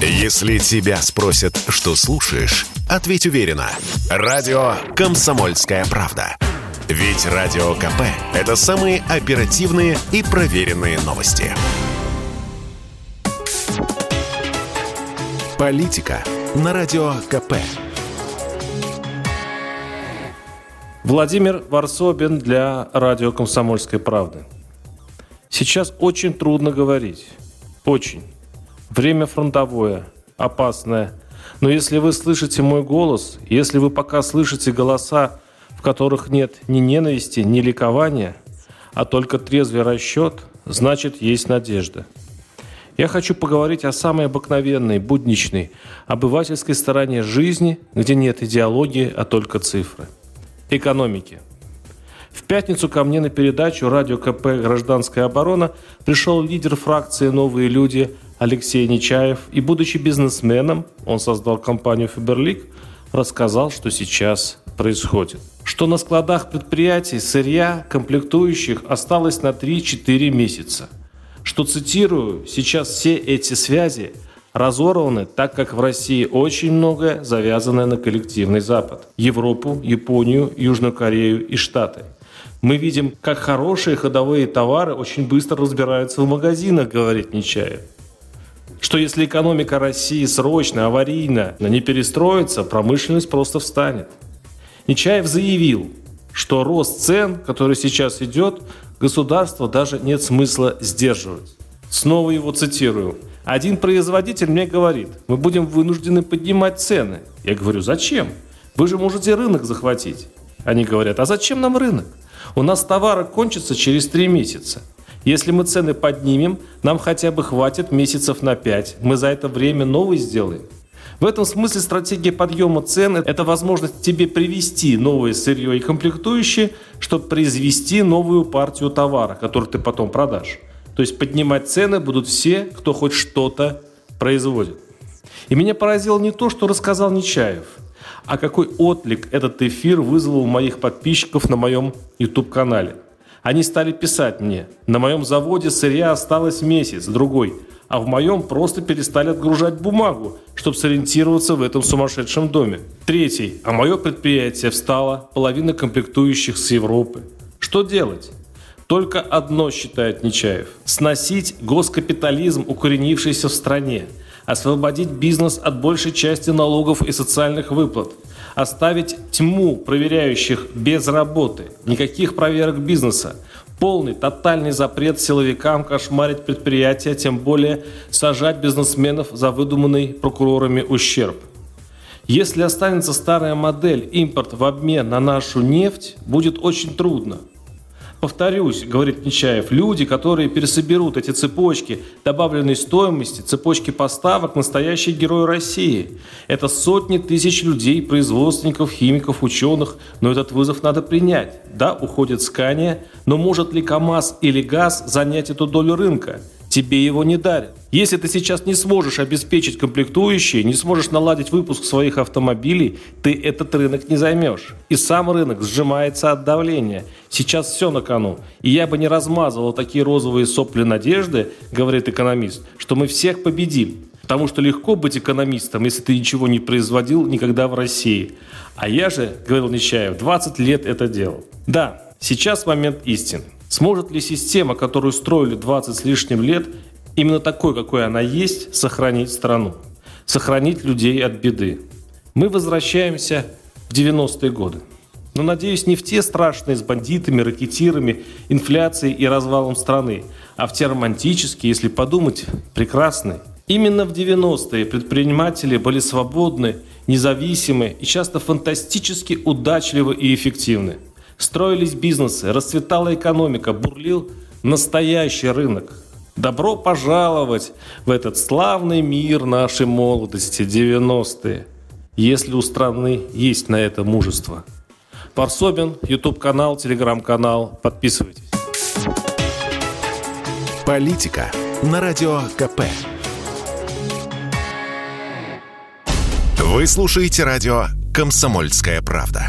Если тебя спросят, что слушаешь, ответь уверенно. Радио «Комсомольская правда». Ведь Радио КП – это самые оперативные и проверенные новости. Политика на Радио КП. Владимир Варсобин для радио «Комсомольской правды». Сейчас очень трудно говорить. Очень. Время фронтовое, опасное. Но если вы слышите мой голос, если вы пока слышите голоса, в которых нет ни ненависти, ни ликования, а только трезвый расчет, значит, есть надежда. Я хочу поговорить о самой обыкновенной, будничной, обывательской стороне жизни, где нет идеологии, а только цифры – экономики. В пятницу ко мне на передачу «Радио КП. Гражданская оборона» пришел лидер фракции «Новые люди» Алексей Нечаев и, будучи бизнесменом, он создал компанию «Фиберлик», рассказал, что сейчас происходит. Что на складах предприятий сырья, комплектующих осталось на 3-4 месяца. Что, цитирую, сейчас все эти связи – разорваны, так как в России очень многое завязано на коллективный Запад. Европу, Японию, Южную Корею и Штаты. Мы видим, как хорошие ходовые товары очень быстро разбираются в магазинах, говорит Нечаев. Что если экономика России срочно, аварийно не перестроится, промышленность просто встанет. Нечаев заявил, что рост цен, который сейчас идет, государство даже нет смысла сдерживать. Снова его цитирую. Один производитель мне говорит, мы будем вынуждены поднимать цены. Я говорю, зачем? Вы же можете рынок захватить. Они говорят, а зачем нам рынок? У нас товары кончатся через три месяца. Если мы цены поднимем, нам хотя бы хватит месяцев на пять. Мы за это время новый сделаем. В этом смысле стратегия подъема цен – это возможность тебе привести новое сырье и комплектующие, чтобы произвести новую партию товара, который ты потом продашь. То есть поднимать цены будут все, кто хоть что-то производит. И меня поразило не то, что рассказал Нечаев, а какой отклик этот эфир вызвал у моих подписчиков на моем YouTube-канале. Они стали писать мне, на моем заводе сырья осталось месяц, другой, а в моем просто перестали отгружать бумагу, чтобы сориентироваться в этом сумасшедшем доме. Третий, а мое предприятие встало, половина комплектующих с Европы. Что делать? Только одно считает Нечаев – сносить госкапитализм, укоренившийся в стране, освободить бизнес от большей части налогов и социальных выплат, оставить тьму проверяющих без работы, никаких проверок бизнеса, полный, тотальный запрет силовикам кошмарить предприятия, тем более сажать бизнесменов за выдуманный прокурорами ущерб. Если останется старая модель импорт в обмен на нашу нефть, будет очень трудно – Повторюсь, говорит Нечаев, люди, которые пересоберут эти цепочки добавленной стоимости, цепочки поставок, настоящие герои России. Это сотни тысяч людей, производственников, химиков, ученых, но этот вызов надо принять. Да, уходит Скания, но может ли КАМАЗ или ГАЗ занять эту долю рынка? Тебе его не дарят. Если ты сейчас не сможешь обеспечить комплектующие, не сможешь наладить выпуск своих автомобилей, ты этот рынок не займешь. И сам рынок сжимается от давления. Сейчас все на кону. И я бы не размазывал такие розовые сопли надежды, говорит экономист, что мы всех победим. Потому что легко быть экономистом, если ты ничего не производил никогда в России. А я же, говорил Нечаев, 20 лет это делал. Да, сейчас момент истины. Сможет ли система, которую строили 20 с лишним лет, именно такой, какой она есть, сохранить страну? Сохранить людей от беды? Мы возвращаемся в 90-е годы. Но, надеюсь, не в те страшные с бандитами, ракетирами, инфляцией и развалом страны, а в те романтические, если подумать, прекрасные. Именно в 90-е предприниматели были свободны, независимы и часто фантастически удачливы и эффективны. Строились бизнесы, расцветала экономика, бурлил настоящий рынок. Добро пожаловать в этот славный мир нашей молодости 90-е, если у страны есть на это мужество. Парсобин, YouTube-канал, Телеграм-канал. Подписывайтесь. Политика на Радио КП. Вы слушаете радио «Комсомольская правда».